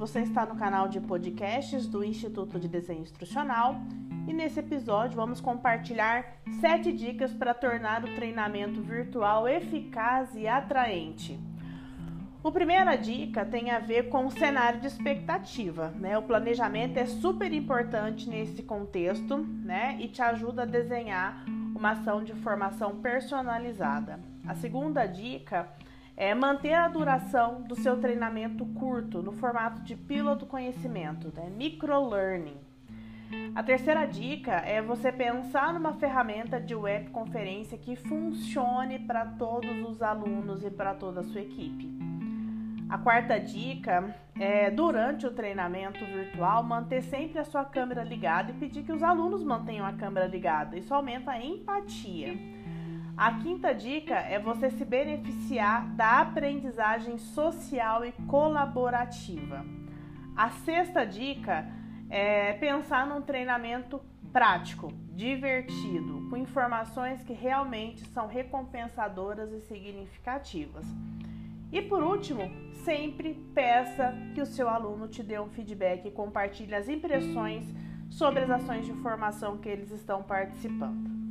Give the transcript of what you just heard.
Você está no canal de podcasts do Instituto de Desenho Instrucional e nesse episódio vamos compartilhar sete dicas para tornar o treinamento virtual eficaz e atraente. A primeira dica tem a ver com o cenário de expectativa, né? O planejamento é super importante nesse contexto, né? E te ajuda a desenhar uma ação de formação personalizada. A segunda dica é manter a duração do seu treinamento curto, no formato de pílula do conhecimento, né? microlearning. A terceira dica é você pensar numa ferramenta de webconferência que funcione para todos os alunos e para toda a sua equipe. A quarta dica é, durante o treinamento virtual, manter sempre a sua câmera ligada e pedir que os alunos mantenham a câmera ligada. Isso aumenta a empatia. A quinta dica é você se beneficiar da aprendizagem social e colaborativa. A sexta dica é pensar num treinamento prático, divertido, com informações que realmente são recompensadoras e significativas. E por último, sempre peça que o seu aluno te dê um feedback e compartilhe as impressões sobre as ações de formação que eles estão participando.